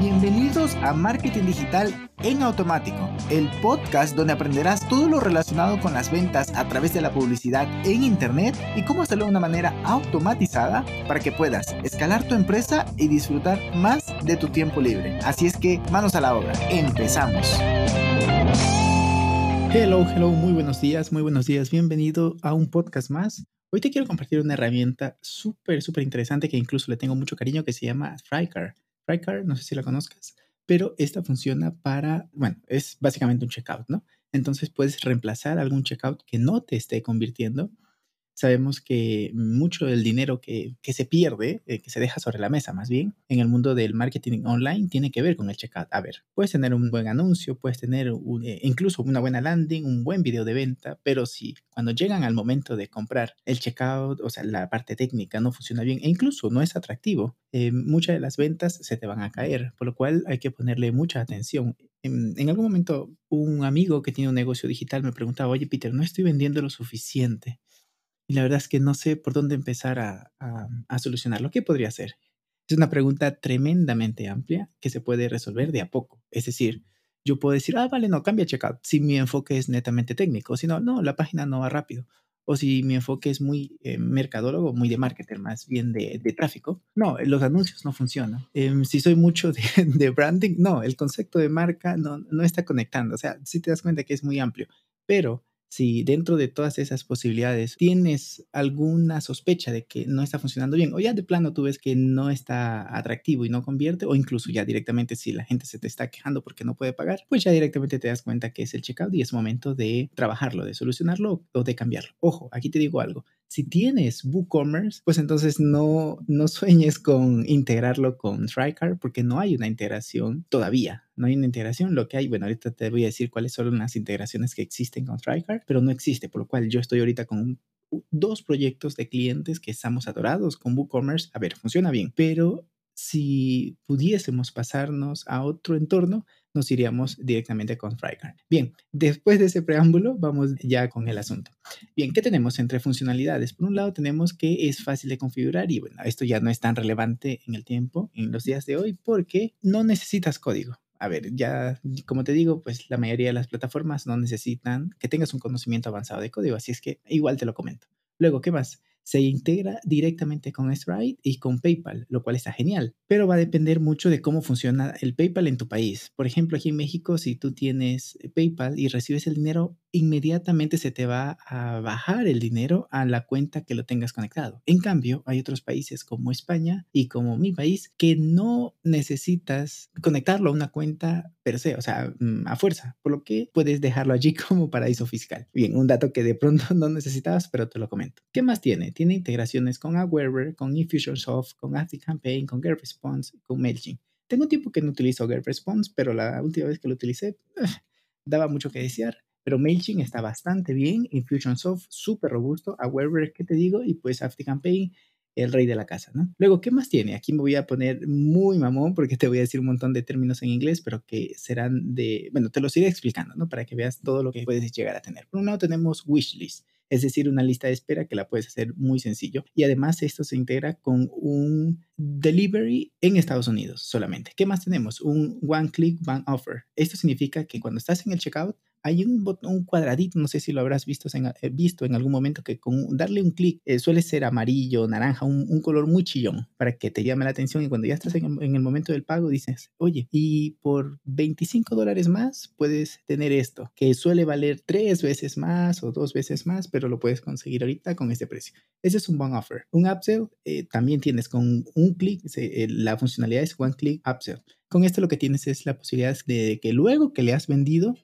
Bienvenidos a Marketing Digital en Automático, el podcast donde aprenderás todo lo relacionado con las ventas a través de la publicidad en Internet y cómo hacerlo de una manera automatizada para que puedas escalar tu empresa y disfrutar más de tu tiempo libre. Así es que manos a la obra, empezamos. Hello, hello, muy buenos días, muy buenos días, bienvenido a un podcast más. Hoy te quiero compartir una herramienta súper, súper interesante que incluso le tengo mucho cariño que se llama Thrycar. No sé si la conozcas, pero esta funciona para, bueno, es básicamente un checkout, ¿no? Entonces puedes reemplazar algún checkout que no te esté convirtiendo sabemos que mucho del dinero que, se pierde, eh, que se deja sobre la mesa más bien, en el mundo del marketing online tiene que ver con el checkout. A ver, puedes tener un buen anuncio, puedes tener eh, incluso una buena landing, un buen video de venta, pero si cuando llegan al momento de comprar el checkout, o sea, la parte técnica no funciona bien e incluso no es atractivo, eh, muchas de las ventas se te van a caer, por lo cual hay que ponerle mucha atención. En, en, algún momento, un amigo que tiene un negocio digital me preguntaba, oye Peter, no estoy vendiendo lo suficiente. Y la verdad es que no sé por dónde empezar a, a, solucionarlo. ¿Qué podría hacer? Es una pregunta tremendamente amplia que se puede resolver de a poco. Es decir, yo puedo decir, ah, vale, no, cambia checkout. Si mi enfoque es netamente técnico, si no, no, la página no va rápido. O si mi enfoque es muy eh, mercadólogo, muy de marketer, más bien de, de tráfico, no, los anuncios no funcionan. Em, si soy mucho de, de, branding, no, el concepto de marca no, no está conectando. O sea, si te das cuenta que es muy amplio. Pero si dentro de todas esas posibilidades tienes alguna sospecha de que no está funcionando bien, o ya de plano tú ves que no está atractivo y no convierte, o incluso ya directamente si la gente se te está quejando porque no puede pagar, pues ya directamente te das cuenta que es el checkout y es momento de trabajarlo, de solucionarlo o de cambiarlo. Ojo, aquí te digo algo, si tienes WooCommerce, pues entonces no, no sueñes con integrarlo con Trycar porque no hay una integración todavía. No hay una integración. Lo que hay, bueno, ahorita te voy a decir cuáles son las integraciones que existen con Trycar, pero no existe, por lo cual yo estoy ahorita con dos proyectos de clientes que estamos adorados con WooCommerce. A ver, funciona bien, pero si pudiésemos pasarnos a otro entorno, nos iríamos directamente con Frycard. Bien, después de ese preámbulo, vamos ya con el asunto. Bien, ¿qué tenemos entre funcionalidades? Por un lado, tenemos que es fácil de configurar y bueno, esto ya no es tan relevante en el tiempo, en los días de hoy, porque no necesitas código. A ver, ya como te digo, pues la mayoría de las plataformas no necesitan que tengas un conocimiento avanzado de código, así es que igual te lo comento. Luego, ¿qué más? se integra directamente con Stripe y con PayPal, lo cual está genial, pero va a depender mucho de cómo funciona el PayPal en tu país. Por ejemplo, aquí en México, si tú tienes PayPal y recibes el dinero, inmediatamente se te va a bajar el dinero a la cuenta que lo tengas conectado. En cambio, hay otros países como España y como mi país que no necesitas conectarlo a una cuenta per se, o sea, mm, a fuerza, por lo que puedes dejarlo allí como paraíso fiscal. Bien, un dato que de pronto no necesitabas, pero te lo comento. ¿Qué más tiene? Tiene integraciones con Aweber, con Infusionsoft, con ActiveCampaign, con GetResponse, con MailChimp. Tengo tiempo que no utilizo GetResponse, pero la última vez que lo utilicé daba mucho que desear. Pero MailChimp está bastante bien, Infusionsoft súper robusto, Aweber, ¿qué te digo? Y pues ActiveCampaign el rey de la casa, ¿no? Luego, ¿qué más tiene? Aquí me voy a poner muy mamón porque te voy a decir un montón de términos en inglés, pero que serán de, bueno, te los iré explicando, ¿no? Para que veas todo lo que puedes llegar a tener. Por un lado tenemos Wishlist, es decir, una lista de espera que la puedes hacer muy sencillo. Y además esto se integra con un delivery en Estados Unidos solamente. ¿Qué más tenemos? Un One Click One Offer. Esto significa que cuando estás en el checkout, hay un, un cuadradito, no sé si lo habrás visto en, eh, visto en algún momento, que con darle un clic eh, suele ser amarillo, naranja, un, color muy chillón para que te llame la atención y cuando ya estás en, el momento del pago dices, oye, y por 25 dólares más puedes tener esto, que suele valer tres veces más o dos veces más, pero lo puedes conseguir ahorita con este precio. Ese es un buen offer. Un upsell eh, también tienes con un clic, la funcionalidad es one click upsell. Con esto lo que tienes es la posibilidad de que luego que le has vendido,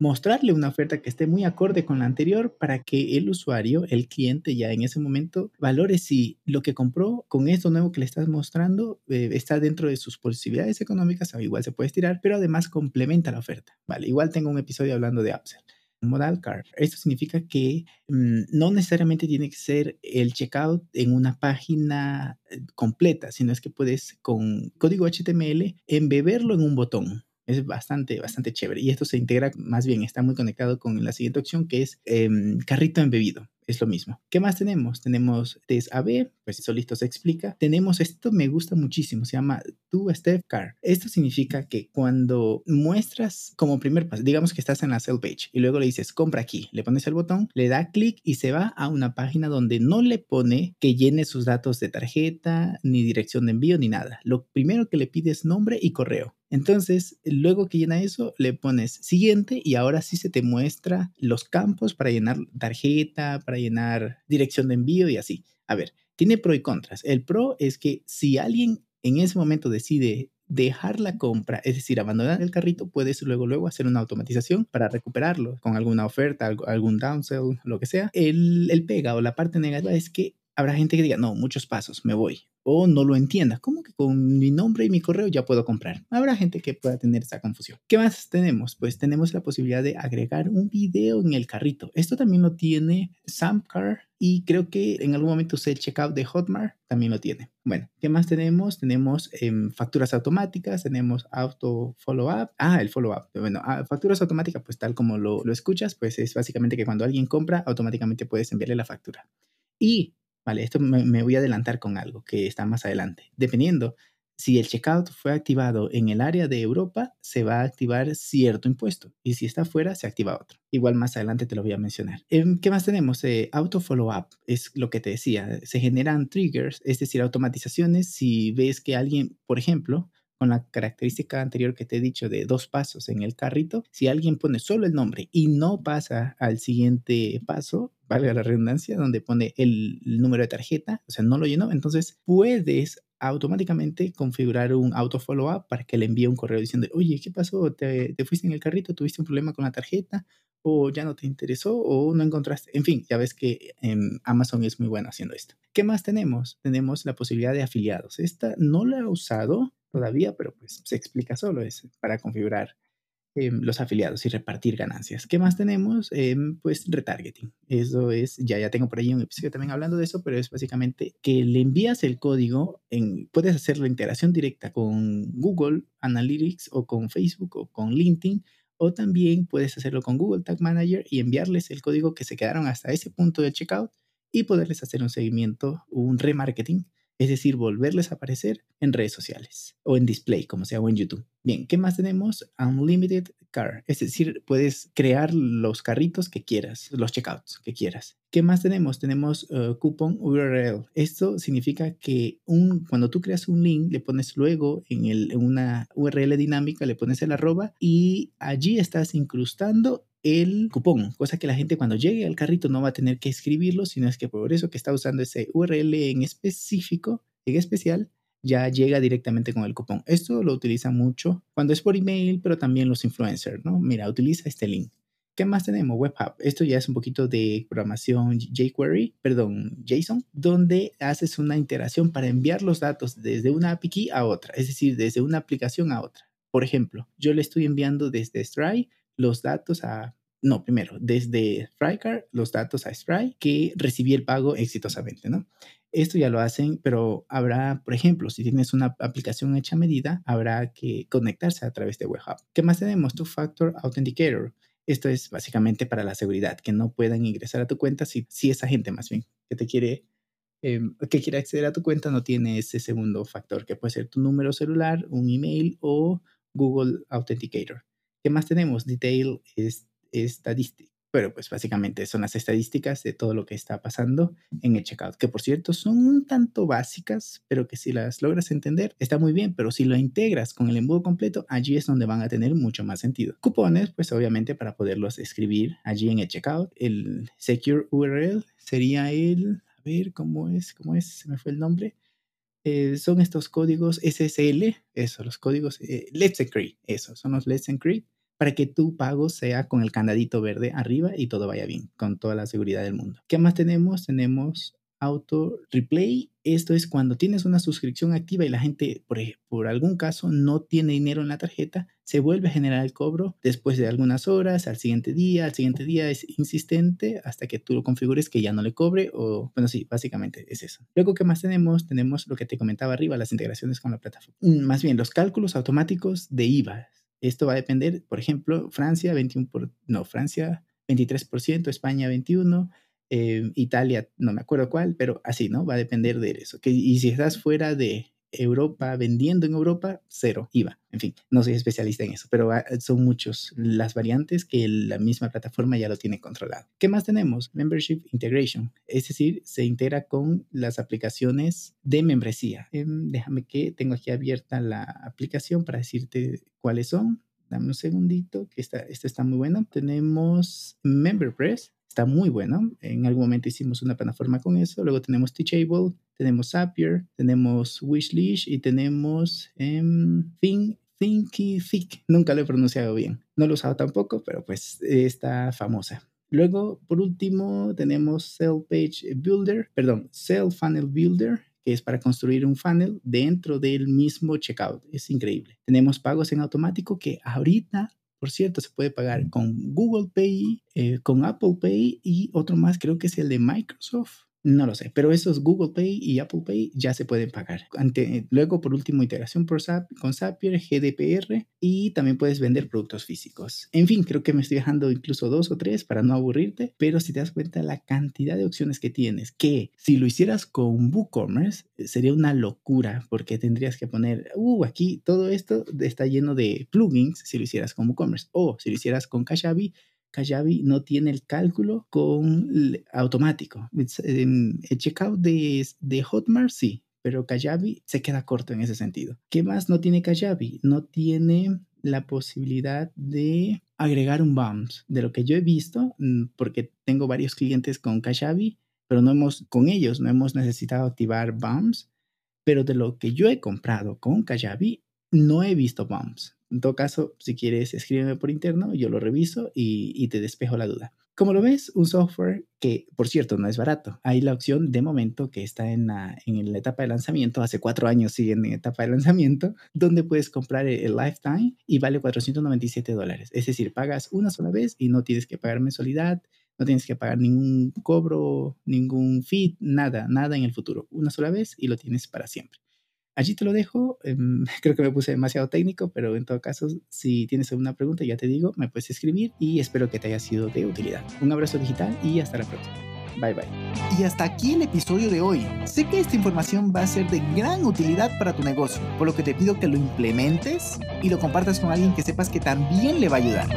mostrarle una oferta que esté muy acorde con la anterior para que el usuario, el cliente ya en ese momento valore si lo que compró con esto nuevo que le estás mostrando eh, está dentro de sus posibilidades económicas, igual se puede estirar, pero además complementa la oferta. Vale, igual tengo un episodio hablando de upsell. Modal Card. Esto significa que mm, no necesariamente tiene que ser el checkout en una página eh, completa, sino es que puedes con código HTML embeberlo en un botón. Es bastante, bastante chévere. Y esto se integra, más bien, está muy conectado con la siguiente opción que es em, carrito embebido. es lo mismo. ¿Qué más tenemos? Tenemos test AB, pues eso listo se explica. Tenemos esto, me gusta muchísimo, se llama Two Step Car. Esto significa que cuando muestras como primer paso, digamos que estás en la sell page y luego le dices compra aquí, le pones el botón, le da clic y se va a una página donde no le pone que llene sus datos de tarjeta, ni dirección de envío, ni nada. Lo primero que le pide es nombre y correo. Entonces, luego que llena eso, le pones siguiente y ahora sí se te muestra los campos para llenar tarjeta, para llenar dirección de envío y así. A ver, tiene pro y contras. El pro es que si alguien en ese momento decide dejar la compra, es decir, abandonar el carrito, puedes luego, luego hacer una automatización para recuperarlo con alguna oferta, algún downsell, lo que sea. El, el pega o la parte negativa es que habrá gente que diga, no, muchos pasos, me voy o no lo entienda. ¿Cómo que con mi nombre y mi correo ya puedo comprar? Habrá gente que pueda tener esa confusión. ¿Qué más tenemos? Pues tenemos la posibilidad de agregar un video en el carrito. Esto también lo tiene Samcar y creo que en algún momento usé el checkout de Hotmart, también lo tiene. Bueno, ¿qué más tenemos? Tenemos em, facturas automáticas, tenemos auto follow-up. Ah, el follow-up. Bueno, ah, facturas automáticas, pues tal como lo, lo escuchas, pues es básicamente que cuando alguien compra, automáticamente puedes enviarle la factura. Y Vale, esto me, voy a adelantar con algo que está más adelante. Dependiendo, si el checkout fue activado en el área de Europa, se va a activar cierto impuesto. Y si está fuera, se activa otro. Igual más adelante te lo voy a mencionar. Em, ¿Qué más tenemos? Eh, auto follow-up es lo que te decía. Se generan triggers, es decir, automatizaciones. Si ves que alguien, por ejemplo, con la característica anterior que te he dicho de dos pasos en el carrito, si alguien pone solo el nombre y no pasa al siguiente paso, valga la redundancia, donde pone el, número de tarjeta, o sea, no lo llenó, entonces puedes automáticamente configurar un auto follow-up para que le envíe un correo diciendo, oye, ¿qué pasó? ¿Te, ¿Te, fuiste en el carrito? ¿Tuviste un problema con la tarjeta? ¿O ya no te interesó? ¿O no encontraste? En fin, ya ves que Amazon es muy bueno haciendo esto. ¿Qué más tenemos? Tenemos la posibilidad de afiliados. Esta no la he usado, todavía, pero pues se explica solo, es para configurar em, los afiliados y repartir ganancias. ¿Qué más tenemos? Em, pues retargeting. Eso es, ya, ya tengo por ahí un episodio también hablando de eso, pero es básicamente que le envías el código, puedes hacer la integración directa con Google Analytics o con Facebook o con LinkedIn. O también puedes hacerlo con Google Tag Manager y enviarles el código que se quedaron hasta ese punto del checkout y poderles hacer un seguimiento, un remarketing es decir, volverles a aparecer en redes sociales o en display, como sea, o en YouTube. Bien, ¿qué más tenemos? Unlimited Car, es decir, puedes crear los carritos que quieras, los checkouts que quieras. ¿Qué más tenemos? Tenemos uh, Coupon URL. Esto significa que un, cuando tú creas un link, le pones luego en, el, en una URL dinámica, le pones el arroba y allí estás incrustando el cupón, cosa que la gente cuando llegue al carrito no va a tener que escribirlo, sino es que por eso que está usando ese URL en específico, en especial, ya llega directamente con el cupón. Esto lo utiliza mucho cuando es por email, pero también los influencers, ¿no? Mira, utiliza este link. ¿Qué más tenemos? WebHub. Esto ya es un poquito de programación jQuery, perdón, JSON, donde haces una integración para enviar los datos desde una API a otra, es decir, desde una aplicación a otra. Por ejemplo, yo le estoy enviando desde Stripe los datos a, no, primero, desde Frycar, los datos a Stripe, que recibí el pago exitosamente, ¿no? Esto ya lo hacen, pero habrá, por ejemplo, si tienes una aplicación hecha a medida, habrá que conectarse a través de WebHub. ¿Qué más tenemos? Two Factor Authenticator. Esto es básicamente para la seguridad, que no puedan ingresar a tu cuenta si, si esa gente más bien que te quiere, em, que quiere acceder a tu cuenta no tiene ese segundo factor, que puede ser tu número celular, un email o Google Authenticator. ¿Qué más tenemos? Detail es estadística. Pero pues básicamente son las estadísticas de todo lo que está pasando en el checkout, que por cierto son un tanto básicas, pero que si las logras entender está muy bien, pero si lo integras con el embudo completo, allí es donde van a tener mucho más sentido. Cupones, pues obviamente para poderlos escribir allí en el checkout, el secure URL sería el, a ver cómo es, cómo es, se me fue el nombre, eh, son estos códigos SSL, eso, los códigos eh, Let's Encrypt, eso, son los Let's Encrypt, para que tu pago sea con el candadito verde arriba y todo vaya bien, con toda la seguridad del mundo. ¿Qué más tenemos? Tenemos Auto Replay. Esto es cuando tienes una suscripción activa y la gente, por, algún caso, no tiene dinero en la tarjeta, se vuelve a generar el cobro después de algunas horas, al siguiente día, al siguiente día es insistente hasta que tú lo configures que ya no le cobre o, bueno, sí, básicamente es eso. Luego, ¿qué más tenemos? Tenemos lo que te comentaba arriba, las integraciones con la plataforma. Mm, más bien, los cálculos automáticos de IVA. Esto va a depender, por ejemplo, Francia 21%, por, no, Francia 23%, España 21%, Eh, Italia, no me acuerdo cuál, pero así, ¿no? Va a depender de eso. Y si estás fuera de Europa, vendiendo en Europa, cero IVA. En fin, no soy especialista en eso, pero son muchos las variantes que la misma plataforma ya lo tiene controlado. ¿Qué más tenemos? Membership Integration, es decir, se integra con las aplicaciones de membresía. Em, déjame que tengo aquí abierta la aplicación para decirte cuáles son. Dame un segundito, que esta, esta está muy buena. Tenemos MemberPress, está muy bueno. En algún momento hicimos una plataforma con eso. Luego tenemos Teachable, tenemos Zapier, tenemos Wishlish y tenemos um, Think, Thinky Thick. Nunca lo he pronunciado bien. No lo he usado tampoco, pero pues está famosa. Luego, por último, tenemos Cell Page Builder, perdón, Cell Funnel Builder, que es para construir un funnel dentro del mismo checkout. Es increíble. Tenemos pagos en automático que ahorita por cierto, se puede pagar con Google Pay, eh, con Apple Pay y otro más, creo que es el de Microsoft. No lo sé, pero esos Google Pay y Apple Pay ya se pueden pagar. Ante, luego, por último, integración por SAP, con Zapier, GDPR y también puedes vender productos físicos. En fin, creo que me estoy dejando incluso dos o tres para no aburrirte, pero si te das cuenta la cantidad de opciones que tienes, que si lo hicieras con WooCommerce eh, sería una locura porque tendrías que poner, uh, aquí todo esto está lleno de plugins si lo hicieras con WooCommerce o si lo hicieras con Kajabi Kajabi no tiene el cálculo con automático. Em, el checkout de, de Hotmart sí, pero Kajabi se queda corto en ese sentido. ¿Qué más no tiene Kajabi? No tiene la posibilidad de agregar un bounce. De lo que yo he visto, mm, porque tengo varios clientes con Kajabi, pero no hemos, con ellos no hemos necesitado activar bounce. Pero de lo que yo he comprado con Kajabi, no he visto bounce. En todo caso, si quieres, escríbeme por interno, yo lo reviso y, te despejo la duda. Como lo ves, un software que, por cierto, no es barato. Hay la opción de momento que está en la, en la etapa de lanzamiento, hace cuatro años siguen en etapa de lanzamiento, donde puedes comprar el, lifetime y vale 497 dólares. Es decir, pagas una sola vez y no tienes que pagar mensualidad, no tienes que pagar ningún cobro, ningún fee, nada, nada en el futuro. Una sola vez y lo tienes para siempre. Allí te lo dejo. Em, creo que me puse demasiado técnico, pero en todo caso, si tienes alguna pregunta, ya te digo, me puedes escribir y espero que te haya sido de utilidad. Un abrazo digital y hasta la próxima. Bye bye. Y hasta aquí el episodio de hoy. Sé que esta información va a ser de gran utilidad para tu negocio, por lo que te pido que lo implementes y lo compartas con alguien que sepas que también le va a ayudar.